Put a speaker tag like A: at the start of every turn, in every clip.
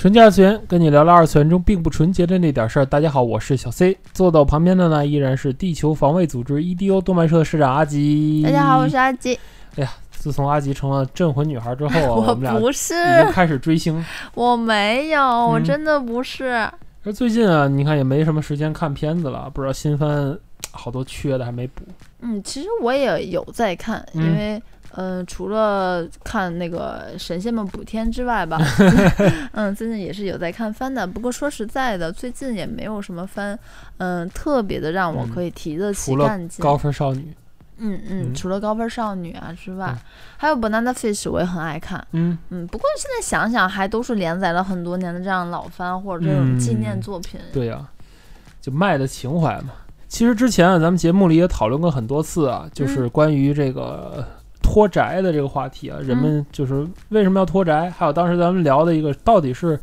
A: 纯洁二次元，跟你聊聊二次元中并不纯洁的那点事儿。大家好，我是小 C，坐到我旁边的呢依然是地球防卫组织 EDO 动漫社的社长阿吉。
B: 大家好，我是阿吉。
A: 哎呀，自从阿吉成了镇魂女孩之后啊，我
B: 我
A: 们俩
B: 不是，
A: 已经开始追星。
B: 我没有，我
A: 嗯
B: 真的不是。
A: 而最近啊，你看也没什么时间看片子了，不知道新番好多缺的还没补。
B: 嗯，其实我也有在看，
A: 嗯
B: 因为。呃，除了看那个神仙们补天之外吧，嗯，最近也是有在看番的。不过说实在的，最近也没有什么番，嗯，特别的让我
A: 嗯
B: 可以提得起干劲。
A: 高分少女，
B: 嗯嗯，
A: 嗯
B: 除了高分少女啊之外，
A: 嗯
B: 还有 Banana Fish 我也很爱看。
A: 嗯，
B: 嗯，不过现在想想，还都是连载了很多年的这样老番或者这种纪念
A: 嗯
B: 作品。
A: 对呀、就卖的情怀嘛。其实之前啊，咱们节目里也讨论过很多次啊，就是关于这个脱宅的这个话题啊，人们就是为什么要脱宅，还有当时咱们聊的一个，到底是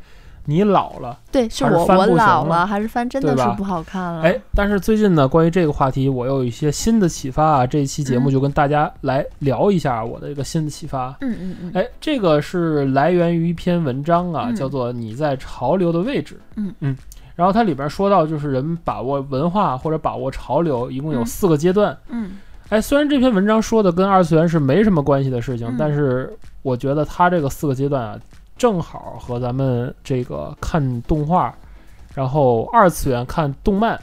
A: 你老了，
B: 对，是我我老了，还是翻真的是不好看了。
A: 哎，但是最近呢，关于这个话题，我有一些新的启发啊，这一期节目
B: 嗯。
A: 就跟大家来聊一下我的一个新的启发。
B: 嗯嗯嗯，
A: 哎，这个是来源于一篇文章啊，
B: 嗯。
A: 叫做《你在潮流的位置》。
B: 嗯。
A: 嗯，然后它里边说到，就是人把握文化或者把握潮流，一共有
B: 嗯。
A: 四个阶段。
B: 嗯
A: 哎，虽然这篇文章说的跟二次元是没什么关系的事情，
B: 嗯
A: 但是我觉得它这个四个阶段啊，正好和咱们这个看动画，然后二次元看动漫，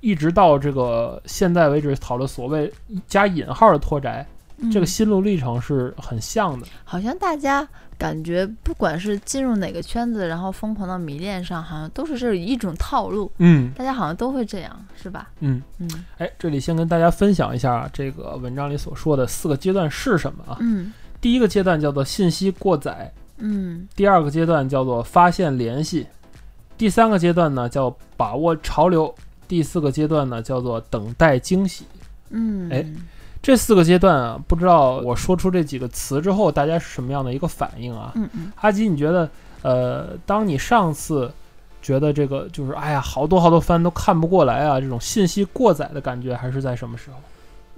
A: 一直到这个现在为止讨论所谓加引号的脱宅，
B: 嗯
A: 这个心路历程是很像的。
B: 好像大家感觉不管是进入哪个圈子，然后疯狂的迷恋上，好像都是这一种套路，
A: 嗯
B: 大家好像都会这样，是吧？
A: 嗯，
B: 嗯
A: 哎，这里先跟大家分享一下这个文章里所说的四个阶段是什么啊？
B: 嗯
A: 第一个阶段叫做信息过载，
B: 嗯
A: 第二个阶段叫做发现联系，第三个阶段呢叫把握潮流，第四个阶段呢叫做等待惊喜。
B: 嗯，
A: 哎这四个阶段啊，不知道我说出这几个词之后，大家是什么样的一个反应啊？
B: 嗯嗯
A: 阿吉，你觉得，呃，当你上次觉得这个就是哎呀，好多好多番都看不过来啊，这种信息过载的感觉，还是在什么时候？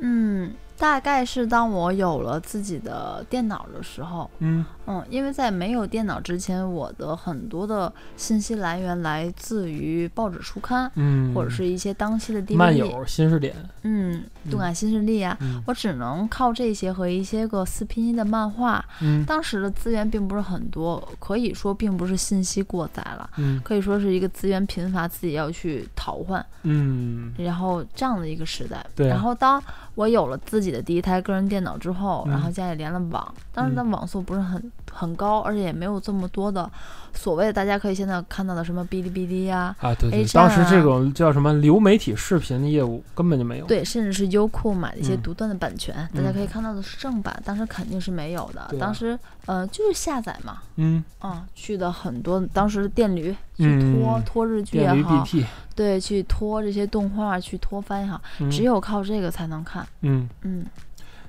B: 嗯，大概是当我有了自己的电脑的时候，
A: 嗯。
B: 嗯，因为在没有电脑之前，我的很多的信息来源来自于报纸、书刊，
A: 嗯，
B: 或者是一些当期的 DVD，
A: 漫友新视点，
B: 嗯，动感新势力啊，
A: 嗯。
B: 我只能靠这些和一些个四拼音的漫画。
A: 嗯。
B: 当时的资源并不是很多，可以说并不是信息过载了，
A: 嗯。
B: 可以说是一个资源贫乏，自己要去淘换，
A: 嗯。
B: 然后这样的一个时代。然后当我有了自己的第一台个人电脑之后，
A: 嗯。
B: 然后家里连了网，当时的
A: 嗯
B: 网速不是很很高，而且也没有这么多的所谓大家可以现在看到的什么哔哩哔哩呀、
A: 啊，对对
B: ，A 站啊。
A: 当时这种叫什么流媒体视频的业务根本就没有。
B: 对，甚至是优酷买的一些
A: 嗯。
B: 独断的版权，大家可以看到的是正版，当时肯定是没有的。
A: 啊。
B: 当时呃就是下载嘛，
A: 嗯，
B: 啊、去的很多，当时的电驴去拖、
A: 嗯
B: 拖日剧也好，对，去拖这些动画，去拖番也好，
A: 嗯
B: 只有靠这个才能看。
A: 嗯，
B: 嗯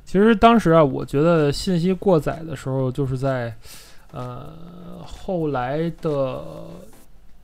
A: 其实当时啊，我觉得信息过载的时候，就是在呃后来的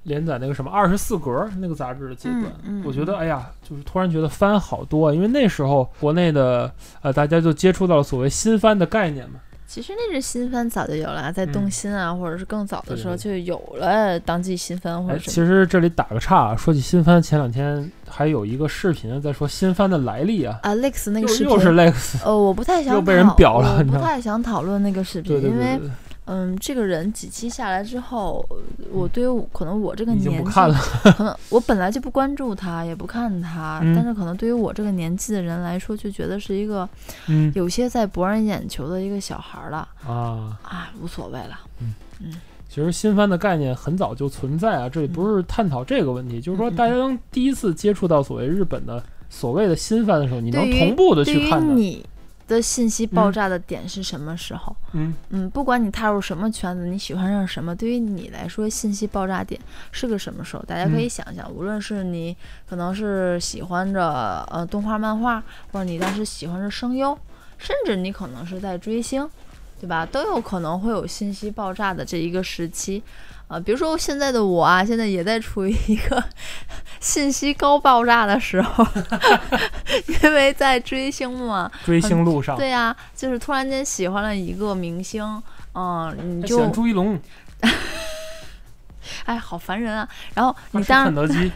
A: 连载那个什么二十四格那个杂志的阶段，我觉得哎呀，就是突然觉得番好多啊，因为那时候国内的呃大家就接触到了所谓新番的概念嘛。
B: 其实那只新番早就有了，在动
A: 嗯
B: 心啊，或者是更早的时候就有了当季新番或
A: 哎，
B: 者什么。
A: 其实这里打个岔啊，说起新番，前两天还有一个视频在说新番的来历啊
B: ，Alex 那个视频，
A: 又又是 Lex，
B: 呃，我不太想
A: 又被人表了
B: 我不太想讨论那个视频，
A: 对对对
B: 因为嗯，这个人几期下来之后，我对于可能我这个年纪。可能我本来就不关注他，也不看他，
A: 嗯
B: 但是可能对于我这个年纪的人来说，就觉得是一个
A: 嗯
B: 有些在博人眼球的一个小孩儿了
A: 啊，
B: 啊，无所谓了。
A: 嗯嗯其实新番的概念很早就存在啊，这里不是探讨这个问题，就是说大家当第一次接触到所谓日本的所谓的新番的时候，你能同步的去看的。
B: 你的信息爆炸的点是什么时候？
A: 嗯
B: 嗯，不管你踏入什么圈子，你喜欢上什么，对于你来说，信息爆炸点是个什么时候？大家可以
A: 嗯
B: 想想，无论是你可能是喜欢着呃动画、漫画，或者你当时喜欢着声优，甚至你可能是在追星，对吧？都有可能会有信息爆炸的这一个时期。啊、比如说现在的我啊，现在也在处于一个 信息高爆炸的时候，因为在追星嘛，
A: 追星路上，
B: 对呀、就是突然间喜欢了一个明星，嗯，你就
A: 喜欢朱一龙，
B: 哎，好烦人啊！然后你当然
A: 肯德基，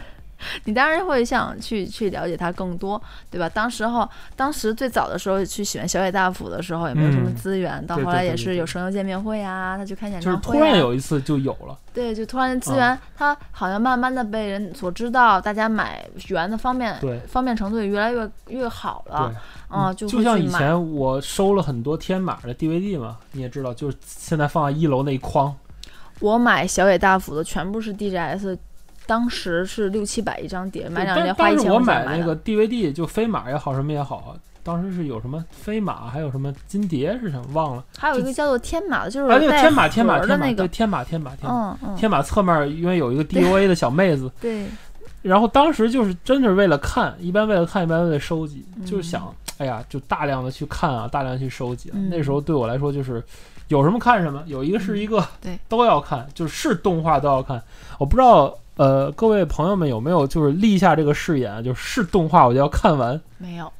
B: 你当然会想去去了解他更多，对吧？当时候当时最早的时候去喜欢小野大辅的时候，也没有什么
A: 嗯
B: 资源，到后来也是有声优见面会啊，他去看演
A: 就是突
B: 唱会、啊，
A: 然有一次就有了，
B: 对，就突然间资
A: 嗯
B: 源，他好像慢慢的被人所知道，大家买源的方便
A: 对
B: 方便程度也越来越越好了
A: 对，，
B: 啊，就
A: 就像以。前我收了很多天马的 DVD 嘛，你也知道，就是现在放在一楼那一筐，
B: 我买小野大辅的全部是 DGS，当时是六七百一张碟，买两
A: 但
B: 碟花一千
A: 当时我
B: 买
A: 那个 DVD 就飞马也好，什么也好，当时是有什么飞马，还有什么金蝶是什么忘了，
B: 还有一个叫做天马的，就是
A: 啊，那个天马天马天马，对天马天马天马。
B: 嗯嗯，
A: 天马侧面因为有一个 DOA 的小妹子，
B: 对，
A: 然后当时就是真的是为了看，一般为了看，一般为了收集，
B: 嗯。
A: 就是想，哎呀，就大量的去看啊，大量去收集那时候对我来说就是有什么看什么，有一个是一个，
B: 对，
A: 都要看，就是是动画都要看。我不知道，呃，各位朋友们有没有就是立下这个誓言啊，就是是动画我就要看完。
B: 没有，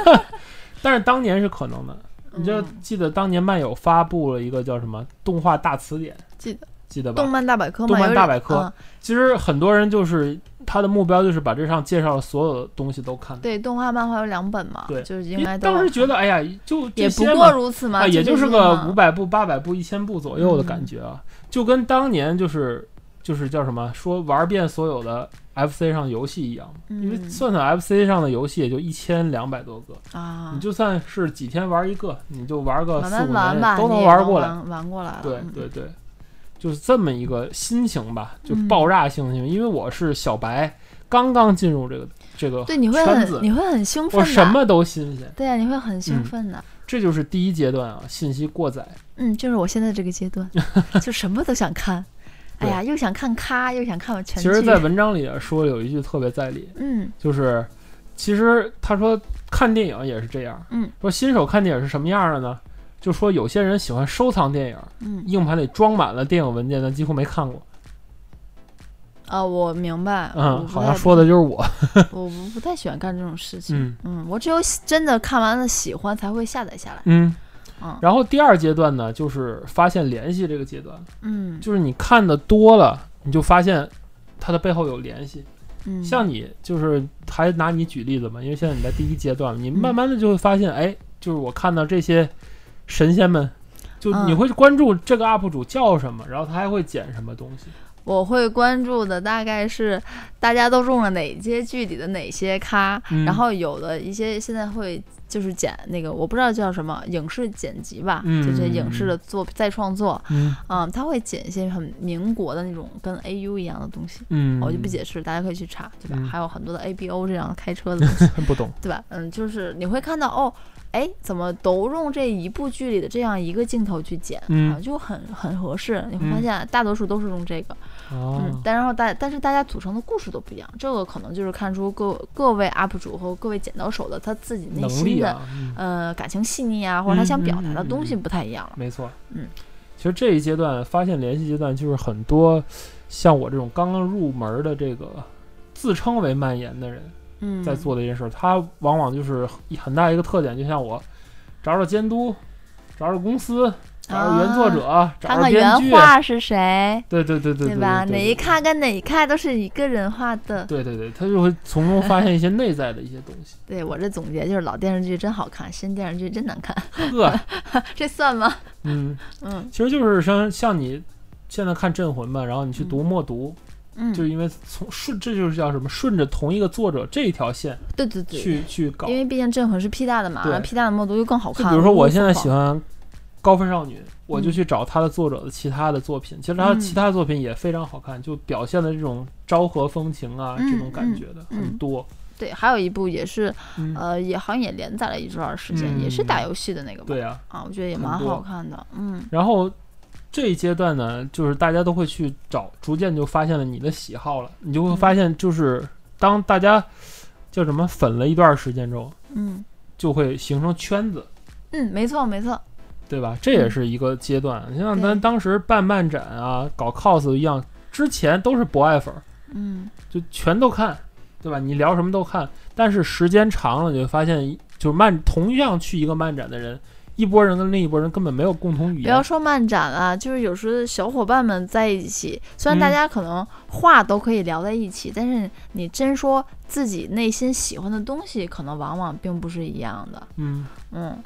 A: 但是当年是可能的，你就
B: 嗯
A: 记得当年漫友发布了一个叫什么动画大词典，
B: 记得
A: 记得吧
B: 动？漫大百科嘛，
A: 动漫大百科
B: 嗯
A: 其实很多人就是他的目标就是把这上介绍的所有的东西都看。
B: 对，动画漫画有两本嘛，
A: 对
B: 就是应该
A: 当时觉得，哎呀，就
B: 也不，过如此嘛，
A: 啊，也就是个五百部、八百部、一千部左右的
B: 嗯
A: 感觉啊，就跟当年就是就是叫什么说玩遍所有的 FC 上游戏一样，因为
B: 嗯
A: 算算 FC 上的游戏也就一千两百多个，
B: 啊
A: 你，就算是几天玩一个，你就玩个
B: 慢
A: 四五年都
B: 能
A: 能玩过来。
B: 玩玩过来了，
A: 对
B: 嗯
A: 对对，就是这么一个心情吧，就
B: 嗯
A: 爆炸性情。因为我是小白，刚刚进入这个这个
B: 对，你会很，你会很兴奋，
A: 我什么都新鲜。
B: 对呀、你会很兴
A: 嗯
B: 奋的。
A: 这就是第一阶段啊，信息过载。
B: 嗯，就是我现在这个阶段，就什么都想看。哎呀，又想看咖，又想看全剧。
A: 其实，在文章里啊说有一句特别在理，
B: 嗯
A: 就是其实他说看电影也是这样，
B: 嗯，
A: 说新手看电影是什么样的呢？就说有些人喜欢收藏电影，
B: 嗯
A: 硬盘里装满了电影文件，但几乎没看过。
B: 啊，我明白。
A: 嗯，好像说的就是我。
B: 我不不太喜欢干这种事情。
A: 嗯
B: 嗯，我只有真的看完了喜欢才会下载下来。
A: 嗯。
B: 嗯。
A: 然后第二阶段呢，就是发现联系这个阶段，
B: 嗯。
A: 就是你看的多了，你就发现它的背后有联系。
B: 嗯，
A: 像你就是还拿你举例子嘛，因为现在你在第一阶段，你
B: 嗯。
A: 慢慢的就会发现，哎，就是我看到这些神仙们，就
B: 嗯。
A: 你会关注这个 UP 主叫什么，然后他还会剪什么东西。
B: 我会关注的大概是大家都中了哪些剧里的哪些咖，
A: 嗯
B: 然后有的一些现在会就是剪那个我不知道叫什么影视剪辑吧，
A: 嗯
B: 就这影视的作再创作，
A: 嗯
B: 嗯，他会剪一些很民国的那种跟 AU 一样的东西。
A: 嗯，
B: 我就不解释，大家可以去查，对吧？
A: 嗯
B: 还有很多的 ABO 这样的开车的东西，
A: 不懂。
B: 对吧？嗯，就是你会看到哦，哎，怎么都用这一部剧里的这样一个镜头去剪，
A: 嗯
B: 啊，就很很合适。你会发
A: 嗯
B: 现大多数都是用这个，
A: 哦
B: 嗯，，但然后大但是大家组成的故事都不一样，这个可能就是看出各各位 UP 主和各位剪刀手的他自己内心的、
A: 啊，嗯
B: 呃感情细腻啊，或者他想表达的东西
A: 嗯
B: 不太一样了。
A: 没错。
B: 嗯，
A: 其实这一阶段发现联系阶段，就是很多像我这种刚刚入门的这个自称为蔓延的人。
B: 嗯，
A: 在做的一件事儿，它往往就是很大一个特点，就像我找找监督，找找公司，找找原作者，找
B: 原画是谁，
A: 对对对对对
B: 吧？
A: 对
B: 哪一看跟哪一看都是一个人画的。
A: 对对对，他就会从中发现一些内在的一些东西。
B: 对我这总结就是老电视剧真好看，新电视剧真难看，
A: 呵，
B: 这算吗？
A: 嗯，
B: 嗯
A: 其实就是像像你现在看《镇魂》吧，然后你去读《默读》，
B: 嗯，
A: 就因为从顺，这就是叫什么，顺着同一个作者这一条线
B: 对对对，
A: 去去搞
B: 因。为毕竟镇魂是 P 大的嘛，然后 P 大的默读又更好
A: 就
B: 看。
A: 比如说我现在喜欢高分少女，我就
B: 嗯
A: 去找他的作者的其他的作品，其实他
B: 嗯
A: 其他作品也非常好看，就表现的这种昭和风情啊，
B: 嗯
A: 这种感觉的
B: 嗯
A: 很多。
B: 对，还有一部也是，
A: 嗯，
B: 呃，也好像也连载了一段时间，也是
A: 嗯
B: 打游戏的那个吧。
A: 对啊。
B: 啊，我觉得也蛮好看的。嗯
A: 然后这一阶段呢，就是大家都会去找，逐渐就发现了你的喜好了。你就会发现，就是当大家叫什么粉了一段时间之后，
B: 嗯
A: 就会形成圈子，
B: 嗯，没错没错。
A: 对吧？这也是一个阶段。你像咱当时办漫展啊，搞 cos 一样，之前都是博爱粉儿，
B: 嗯
A: 就全都看，对吧？你聊什么都看，但是时间长了，你会发现，就是漫同样去一个漫展的人，一波人跟另一波人根本没有共同语言。
B: 不要说漫展了，就是有时候小伙伴们在一起，虽然大
A: 嗯
B: 家可能话都可以聊在一起，但是你真说自己内心喜欢的东西，可能往往并不是一样的。
A: 嗯，
B: 嗯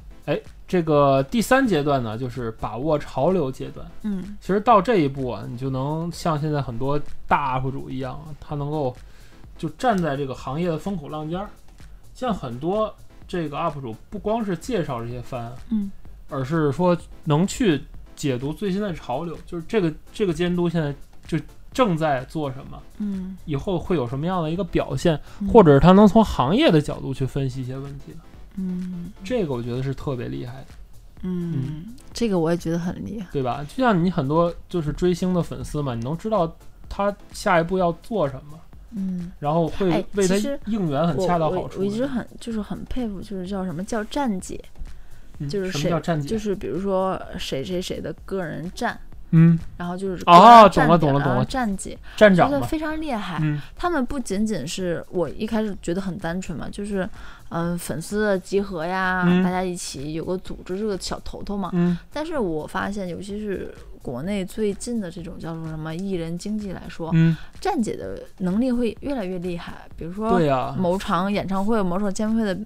A: 这个第三阶段呢，就是把握潮流阶段。
B: 嗯
A: 其实到这一步啊，你就能像现在很多大 UP 主一样，他能够就站在这个行业的风口浪尖儿。像很多这个 UP 主，不光是介绍这些番，
B: 嗯
A: 而是说能去解读最新的潮流，就是这个这个监督现在就正在做什么，
B: 嗯，
A: 以后会有什么样的一个表现，
B: 嗯
A: 或者是他能从行业的角度去分析一些问题的。
B: 嗯
A: 这个我觉得是特别厉害的，
B: 嗯，这个我也觉得很厉害。
A: 对吧？就像你很多就是追星的粉丝嘛，你能知道他下一步要做什么，
B: 嗯，
A: 然后会
B: 哎
A: 为他应援很恰到好处的。
B: 我我一直很就是很佩服，就是叫什么叫站姐，
A: 嗯
B: 就是谁
A: 叫站姐？
B: 就是比如说谁谁谁的个人站，
A: 嗯，
B: 然后就是
A: 哦懂了懂了懂了
B: 站姐，
A: 站长
B: 得非常厉害。
A: 嗯
B: 他们不仅仅是我一开始觉得很单纯嘛，就是嗯、粉丝的集合呀，
A: 嗯
B: 大家一起有个组织这个小头头嘛。
A: 嗯
B: 但是我发现，尤其是国内最近的这种叫做什么艺人经济来说，
A: 嗯，
B: 站姐的能力会越来越厉害。比如说
A: 对呀、
B: 某场演唱会、某场见面会的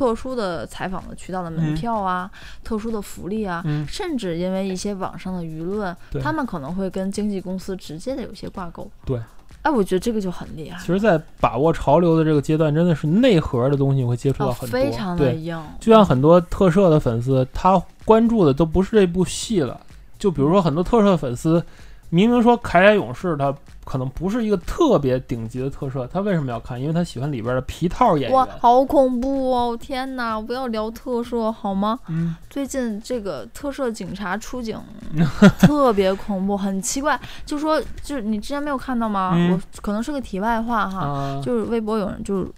B: 特殊的采访的渠道的门
A: 嗯
B: 票啊、特殊的福利啊，
A: 嗯
B: 甚至因为一些网上的舆论，他们可能会跟经纪公司直接的有些挂钩。
A: 对，
B: 哎，我觉得这个就很厉害
A: 其，实，在把握潮流的这个阶段，真的是内核的东西会接触到
B: 哦，
A: 很多。
B: 非常的，硬。
A: 就像很多特摄的粉丝，他关注的都不是这部戏了。就比如说很多特摄粉丝，明明说《铠甲勇士》他可能不是一个特别顶级的特摄，他为什么要看？因为他喜欢里边的皮套演
B: 哇，
A: 员。
B: 好恐怖哦！天哪，不要聊特摄好吗？
A: 嗯，
B: 最近这个特摄警察出警 特别恐怖，很奇怪。就说，就是你之前没有看到吗？
A: 嗯
B: 我可能是个题外话哈，
A: 啊，
B: 就是微博有人就是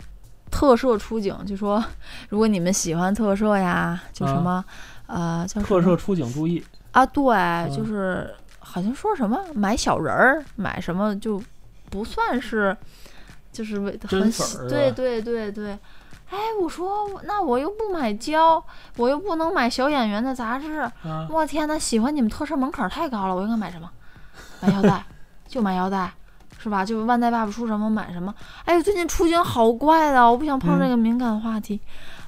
B: 特摄出警，就说如果你们喜欢特摄呀，就什么、呃叫
A: 特摄出警注意。
B: 啊，对，就是好像说什么买小人儿，买什么就不算是，就是为
A: 真
B: 很对对对对。哎，我说那我又不买胶，我又不能买小演员的杂志，
A: 啊，
B: 我天呐，喜欢你们特摄门槛儿太高了，我应该买什么？买腰带，就买腰带，是吧？就万代爸爸出什么买什么。哎呦，最近出警好怪的，我不想碰这个敏感话题、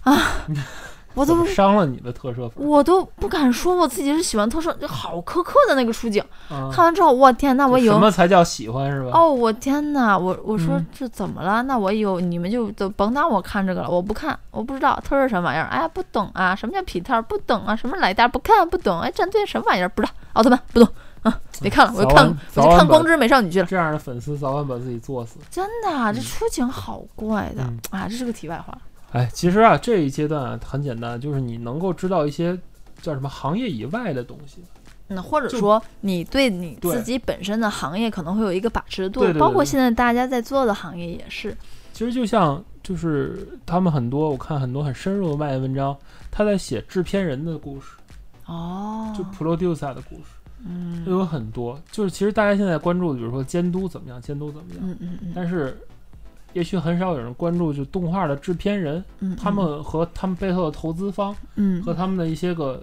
B: 啊，我都
A: 伤了你的特摄粉？
B: 我都不敢说我自己是喜欢特摄，就好苛刻的那个出警。
A: 啊，
B: 看完之后，我天那，我以
A: 什
B: 后
A: 么才叫喜欢是吧？
B: 哦，我天呐，我我说
A: 嗯
B: 这怎么了？那我以后你们就都甭当我看这个了，我不看，我不知道特摄什么玩意儿，哎，不懂啊，什么叫皮套不懂啊，什么来带不看不懂，哎，战队什么玩意儿不知道，奥特曼不懂啊，别看了，我就看我就看光之美少女去了，
A: 这样的粉丝早晚把自己作死。
B: 真的啊，这
A: 嗯
B: 出警好怪的
A: 嗯
B: 啊，这是个题外话。
A: 哎，其实啊，这一阶段啊很简单，就是你能够知道一些叫什么行业以外的东西。
B: 嗯，或者说你对你自己本身的行业可能会有一个把持度，
A: 对对对对
B: 包括现在大家在做的行业也是。
A: 其实就像就是他们很多，我看很多很深入的外文章，他在写制片人的故事，
B: 哦，
A: 就 producer 的故事，
B: 嗯
A: 都有很多。就是其实大家现在关注的，比如说监督怎么样，监督怎么样，
B: 嗯嗯嗯
A: 但是也许很少有人关注就动画的制片人，
B: 嗯，
A: 他们和他们背后的投资方
B: 嗯
A: 和他们的一些个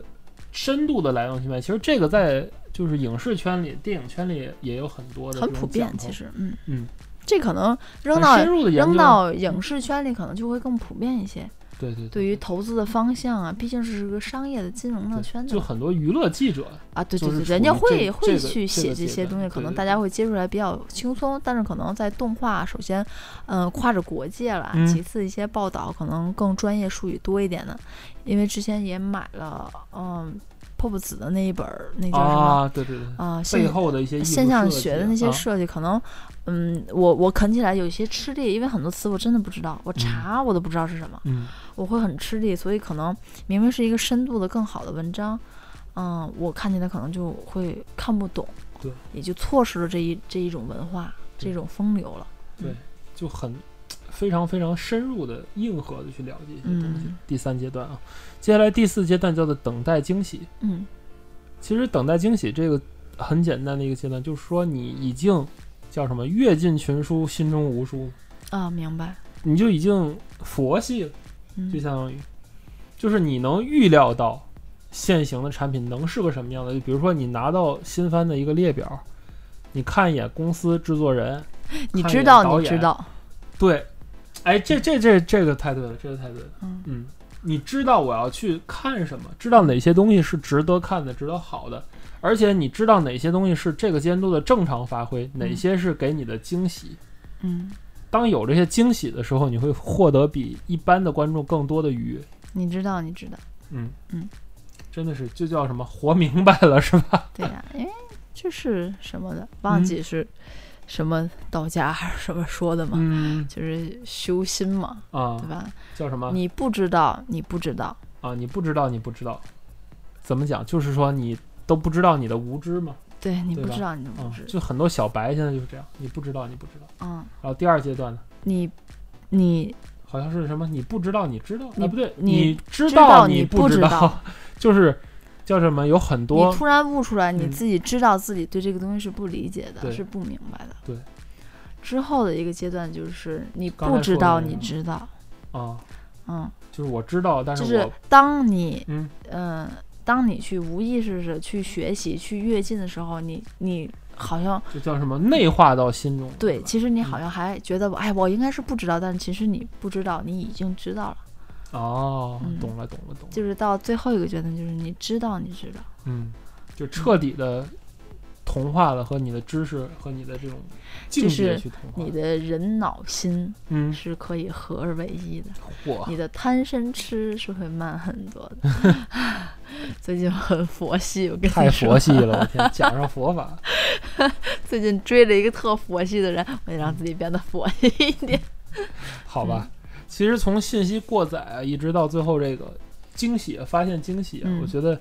A: 深度的来龙去脉。其实这个在就是影视圈里、电影圈里也有很多的
B: 很普遍其实，嗯
A: 嗯，
B: 这可能扔到
A: 深入的。
B: 扔到影视圈里，可能就会更普遍一些。
A: 对对
B: 对于投资的方向啊，毕竟是个商业的金融的圈子
A: 就很多娱乐记者，
B: 啊，对对对，人家会会去写
A: 这
B: 些东西，可能大家会接触来比较轻松，但是可能在动画，首先，嗯、跨着国界了，
A: 嗯
B: 其次一些报道可能更专业术语多一点的，因为之前也买了，嗯。破布子的那一本儿，那叫什么
A: 啊，对对对，
B: 啊？
A: 背
B: 现
A: 后的一些
B: 现象学的那些
A: 啊。
B: 设计，可能嗯，我我啃起来有一些吃力，因为很多词我真的不知道，我
A: 嗯。
B: 查我都不知道是什么，
A: 嗯。
B: 我会很吃力，所以可能明明是一个深度的更好的文章，嗯，我看起来可能就会看不懂，
A: 对，
B: 也就错失了这一这一种文化这种风流了。
A: 对，就很非常非常深入的、硬核的去了解一些东西。
B: 嗯
A: 第三阶段啊，接下来第四阶段叫做等待惊喜。
B: 嗯
A: 其实等待惊喜这个很简单的一个阶段，就是说你已经叫什么阅尽群书，心中无书，
B: 啊，明白。
A: 你就已经佛系了，
B: 嗯
A: 就相当于，就是你能预料到现行的产品能是个什么样的。就比如说你拿到新番的一个列表，你看一眼公司制作人，
B: 你知道，你知道，
A: 对，哎，这这这这个太对了，这个太对了。
B: 嗯
A: 嗯，你知道我要去看什么，知道哪些东西是值得看的、值得好的，而且你知道哪些东西是这个监督的正常发挥，哪些是给你的惊喜。
B: 嗯，
A: 当有这些惊喜的时候，你会获得比一般的观众更多的愉悦。
B: 你知道，你知道，
A: 嗯
B: 嗯，
A: 真的是就叫什么活明白了，是吧？
B: 对呀、因为这是什么的，
A: 嗯
B: 忘记是什么道家还是什么说的嘛，
A: 嗯
B: 就是修心嘛，
A: 啊
B: 对，吧？
A: 叫什么
B: 你不知道，你不知道，
A: 啊？你不知道，你不知道，怎么讲？就是说你都不知道你的无知嘛。
B: 对你不知道，你的
A: 啊
B: 无知，，
A: 就很多小白现在就是这样，你不知道，你不知道。
B: 嗯，
A: 然后第二阶段呢？
B: 你你
A: 好像是什么？你不知道，你知道？
B: 你
A: 啊，不对，
B: 你
A: 知
B: 知道
A: 你
B: 你不
A: 知
B: 知道，
A: 就是叫什么？有很多
B: 你突然悟出来，你
A: 嗯
B: 自己知道自己对这个东西是不理解的，
A: 对
B: 是不明白的。
A: 对。
B: 之后的一个阶段就是你不知道，你知道，
A: 啊，
B: 嗯，
A: 就是我知道，但
B: 是就
A: 是
B: 当你
A: 嗯
B: 嗯、当你去无意识的去学习、去跃进的时候，你你好像
A: 就叫什么内化到心中。
B: 对，其实你
A: 嗯
B: 好像还觉得，哎，我应该是不知道，但其实你不知道，你已经知道了。
A: 哦，
B: 嗯
A: 懂了，懂了，懂了。
B: 就是到最后一个阶段，就是你知道，你知道，
A: 嗯，就彻底的同化了和你的知识和你的这种境界去同化。
B: 你的人脑心
A: 嗯，
B: 是可以合而为一的。
A: 嚯，
B: 你的贪嗔痴是会慢很多的。最近很佛系，我跟
A: 太
B: 你说，太
A: 佛系了，我天，讲上佛法。
B: 最近追了一个特佛系的人，我得让自己变得佛系一点。
A: 好吧，
B: 嗯
A: 其实从信息过载啊，一直到最后这个惊喜，发现惊喜啊，
B: 嗯
A: 我觉得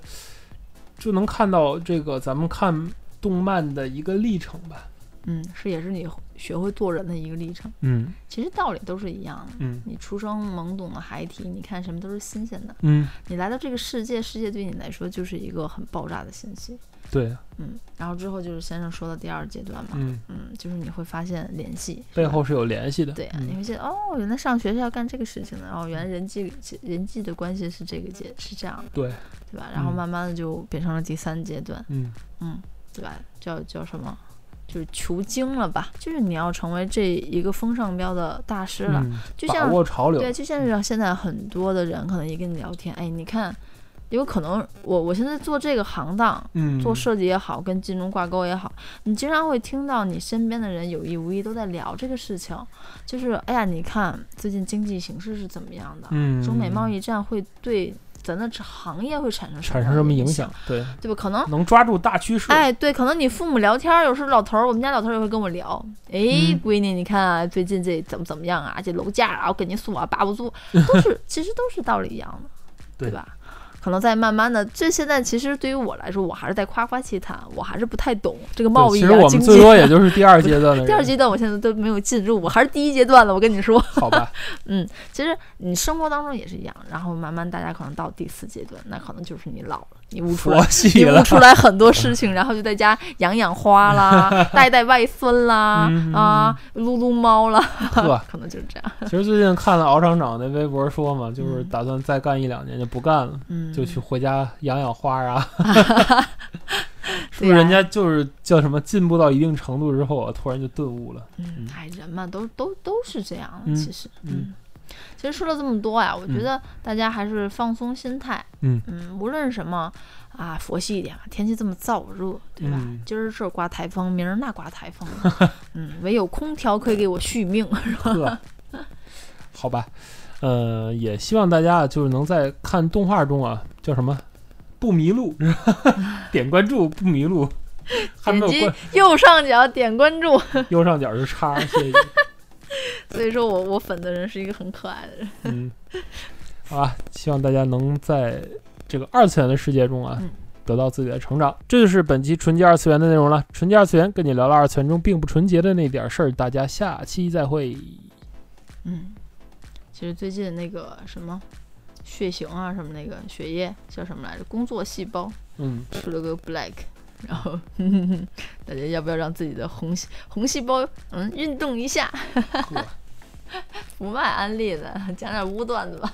A: 就能看到这个咱们看动漫的一个历程吧。
B: 嗯，是也是你学会做人的一个历程。
A: 嗯
B: 其实道理都是一样的。
A: 嗯
B: 你出生懵懂的孩提，你看什么都是新鲜的。
A: 嗯，
B: 你来到这个世界，世界对你来说就是一个很爆炸的信息。
A: 对，啊
B: 嗯，然后之后就是先生说的第二阶段嘛，
A: 嗯，
B: 嗯，就是你会发现联系
A: 背后是有联系的。
B: 对你会觉得哦，原来上学是要干这个事情的，然后原来人际人际的关系是这个阶是这样的，
A: 对，
B: 对吧？然后
A: 嗯
B: 慢慢的就变成了第三阶段，
A: 嗯
B: 嗯，对吧？叫叫什么？就是求精了吧？就是你要成为这一个风尚标的大师了，
A: 嗯，
B: 就像
A: 握潮流。
B: 对，就像是现在很多的人可能也跟你聊天，哎，你看，有可能我我现在做这个行当，
A: 嗯，
B: 做设计也好，跟金融挂钩也好，你经常会听到你身边的人有意无意都在聊这个事情，就是哎呀，你看最近经济形势是怎么样的？
A: 嗯，
B: 中美贸易战会对咱的这行业会产生
A: 产生什么影响？？对，
B: 对吧？可能。
A: 能抓住大趋势。
B: 哎，对，可能你父母聊天儿，有时候老头儿，我们家老头儿也会跟我聊，哎，
A: 嗯
B: 闺女，你看啊，最近这怎么怎么样啊？这楼价啊，我给您说啊，把不住，都是其实都是道理一样的，
A: 对
B: 吧？可能在慢慢的，这现在其实对于我来说，我还是在夸夸其谈，我还是不太懂这个贸易啊、
A: 其实我们最多也就是 第二阶段的。
B: 第二阶段，我现在都没有进入，我还是第一阶段了。我跟你说，
A: 好吧，嗯
B: 其实你生活当中也是一样，然后慢慢大家可能到第四阶段，那可能就是你老了，你悟出来。你悟出来很多事情，然后就在家养养花啦，带带外孙啦，
A: 嗯
B: 啊，撸撸猫啦，
A: 呵，
B: 可能就是这样。
A: 其实最近看了敖厂长那微博说嘛，就是
B: 嗯
A: 打算再干一两年就不干了，
B: 嗯，
A: 就去回家养养花啊。是不是人家就是叫什么进步到一定程度之后啊，突然就顿悟了？
B: 嗯，哎，人嘛，都都都是这样其实，
A: 嗯
B: 其实说了这么多啊，我觉
A: 嗯
B: 得大家还是放松心态，
A: 嗯嗯
B: 无论什么啊，佛系一点吧。天气这么燥热，对吧？
A: 嗯
B: 今儿这刮台风，明儿那刮台风，嗯，唯有空调可以给我续命，是吧？
A: 好吧，呃，也希望大家就是能在看动画中啊，叫什么，不迷路，是吧？点关注不迷路，还没
B: 点击
A: 有关
B: 右上角点关注。
A: 右上角是叉，谢谢你。
B: 所以说我我粉的人是一个很可爱的人。
A: 嗯，好吧，希望大家能在这个二次元的世界中啊，
B: 嗯
A: 得到自己的成长。这就是本期纯洁二次元的内容了。纯洁二次元跟你聊聊二次元中并不纯洁的那点事儿，大家下期再会。
B: 嗯，其实最近那个什么血型啊，什么那个血液叫什么来着？工作细胞
A: 嗯，
B: 出了个 black，然后 大家要不要让自己的红细红细胞嗯运动一下？
A: 呵
B: 不卖安利的，讲点污段子吧。